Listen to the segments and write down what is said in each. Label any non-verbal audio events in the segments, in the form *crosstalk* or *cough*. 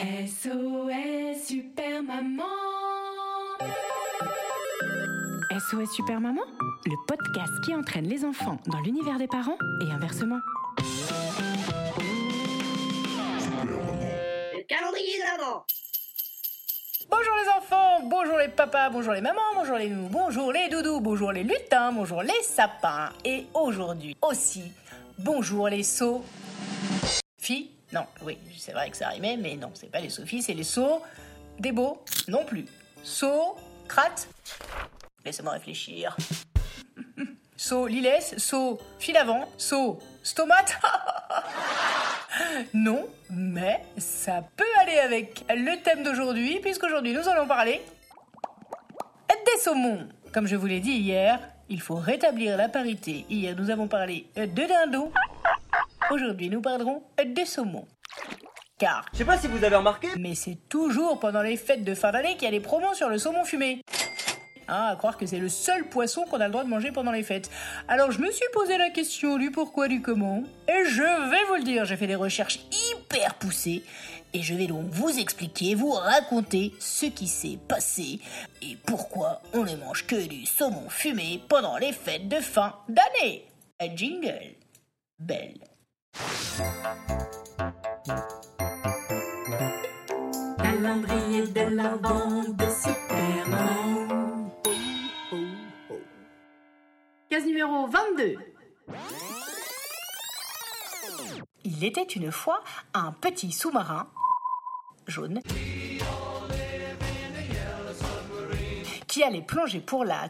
SOS Super Maman SOS Super Maman, le podcast qui entraîne les enfants dans l'univers des parents et inversement. Le calendrier de l'avant Bonjour les enfants, bonjour les papas, bonjour les mamans, bonjour les nounous, bonjour les doudous, bonjour les lutins, bonjour les sapins. Et aujourd'hui aussi, bonjour les sauts. Filles Non, oui, c'est vrai que ça rimait, mais non, c'est pas les sophies, c'est les sauts. Des beaux Non plus. Sauts, crate Laissez-moi réfléchir. *laughs* Saut lilès, saut fil avant, saut stomate. *laughs* non, mais ça peut aller avec le thème d'aujourd'hui, puisqu'aujourd'hui nous allons parler des saumons. Comme je vous l'ai dit hier, il faut rétablir la parité. Hier nous avons parlé de dindons. Aujourd'hui nous parlerons des saumons. Car, Je sais pas si vous avez remarqué, mais c'est toujours pendant les fêtes de fin d'année qu'il y a des promos sur le saumon fumé. Ah, à croire que c'est le seul poisson qu'on a le droit de manger pendant les fêtes. Alors je me suis posé la question du pourquoi, du comment, et je vais vous le dire, j'ai fait des recherches hyper poussées, et je vais donc vous expliquer, vous raconter ce qui s'est passé, et pourquoi on ne mange que du saumon fumé pendant les fêtes de fin d'année. Un jingle. Belle. Calendrier de de Super Maman. Case numéro 22. Il était une fois un petit sous-marin jaune qui allait plonger pour la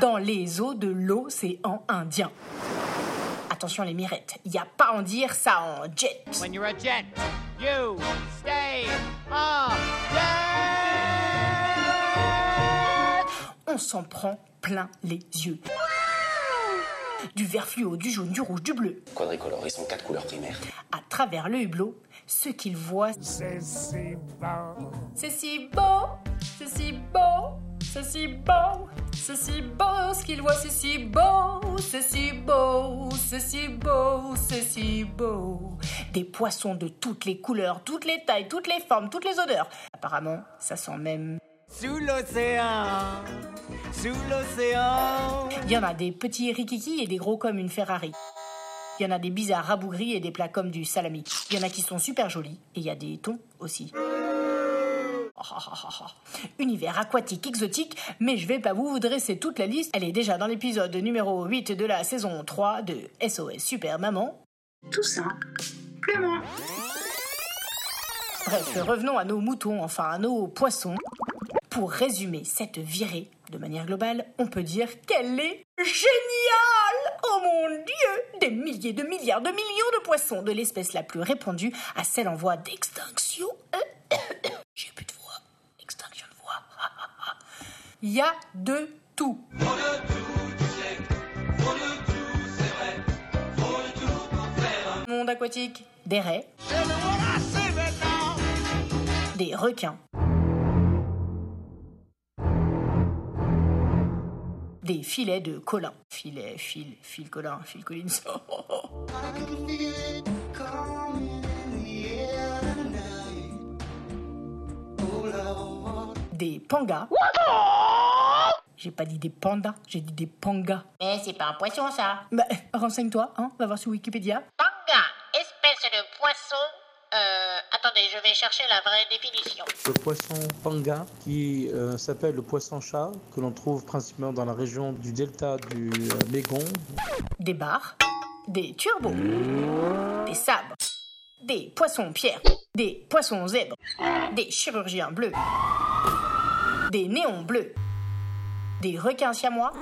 dans les eaux de l'océan Indien. Attention les mirettes, il n'y a pas à en dire ça en jet. When you're a jet, you stay jet. On s'en prend plein les yeux. Du vert fluo, du jaune, du rouge, du bleu. Quadricolore, ils sont quatre couleurs primaires. À travers le hublot, ce qu'ils voient, C'est si bon. c'est si beau, c'est si beau, c'est si beau, c'est si beau, ce qu'ils voient, c'est si beau, c'est si beau, c'est si beau, c'est si beau. Des poissons de toutes les couleurs, toutes les tailles, toutes les formes, toutes les odeurs. Apparemment, ça sent même. Sous l'océan, sous l'océan. Il y en a des petits rikiki et des gros comme une Ferrari. Il y en a des bizarres rabougris et des plats comme du salami. Il y en a qui sont super jolis et il y a des thons aussi. *laughs* Univers aquatique exotique, mais je vais pas vous dresser toute la liste. Elle est déjà dans l'épisode numéro 8 de la saison 3 de SOS Super Maman. Tout simplement. Bref, revenons à nos moutons, enfin à nos poissons. Pour résumer cette virée, de manière globale, on peut dire qu'elle est géniale Oh mon dieu Des milliers de milliards de millions de poissons de l'espèce la plus répandue à celle en voie d'extinction. J'ai plus de voix. Extinction de voix. Il y a de tout. Monde aquatique, des raies, des requins, des filets de colin. Filet, fil, fil colin, fil collins. *laughs* des pangas. J'ai pas dit des pandas, j'ai dit des pangas. Mais c'est pas un poisson ça Bah, renseigne-toi, hein, va voir sur Wikipédia. Panga, espèce de poisson. Euh, attendez, je vais chercher la vraie définition. Le poisson panga, qui euh, s'appelle le poisson-chat, que l'on trouve principalement dans la région du delta du euh, Mégon. Des bars, des turbos, des sabres, des poissons pierres, des poissons zèbres, des chirurgiens bleus, des néons bleus, des requins siamois,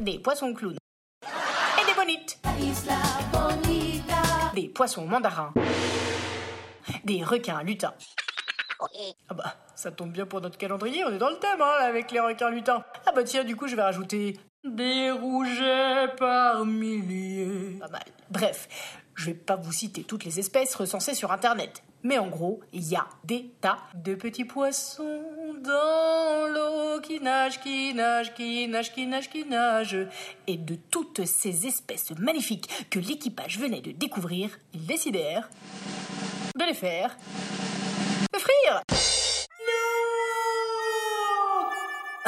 des poissons clowns. Des poissons mandarins. Des requins lutins. Ah bah, ça tombe bien pour notre calendrier, on est dans le thème, hein, avec les requins lutins. Ah bah tiens, du coup, je vais rajouter des rougets par milliers. Pas mal. Bref, je vais pas vous citer toutes les espèces recensées sur Internet. Mais en gros, il y a des tas de petits poissons dans l'eau qui nagent, qui nagent, qui nagent, qui nagent, qui nagent. Et de toutes ces espèces magnifiques que l'équipage venait de découvrir, ils décidèrent de les faire frire. Non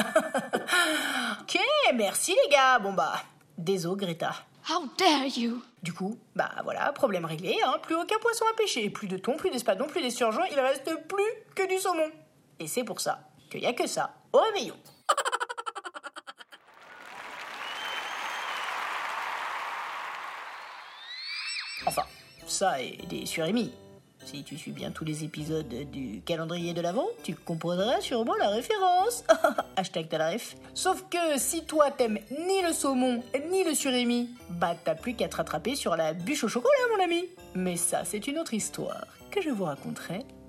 *laughs* Ok, merci les gars. Bon bah, désolé Greta. How dare you? Du coup, bah voilà, problème réglé, hein. plus aucun poisson à pêcher, plus de thon, plus d'espadon, plus d'esturgeon, il reste plus que du saumon. Et c'est pour ça qu'il n'y a que ça au réveillon. *laughs* Enfin, ça et des surémis. Si tu suis bien tous les épisodes du calendrier de l'Avent, tu comprendras sûrement la référence. *laughs* Hashtag ref. Sauf que si toi t'aimes ni le saumon ni le surémi, bah t'as plus qu'à te rattraper sur la bûche au chocolat, mon ami. Mais ça, c'est une autre histoire que je vous raconterai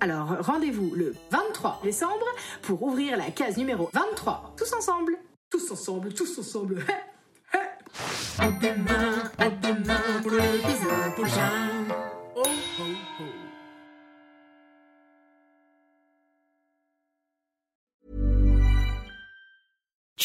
Alors rendez-vous le 23 décembre pour ouvrir la case numéro 23. Tous ensemble. Tous ensemble, tous ensemble. *laughs* à demain, à demain pour l'épisode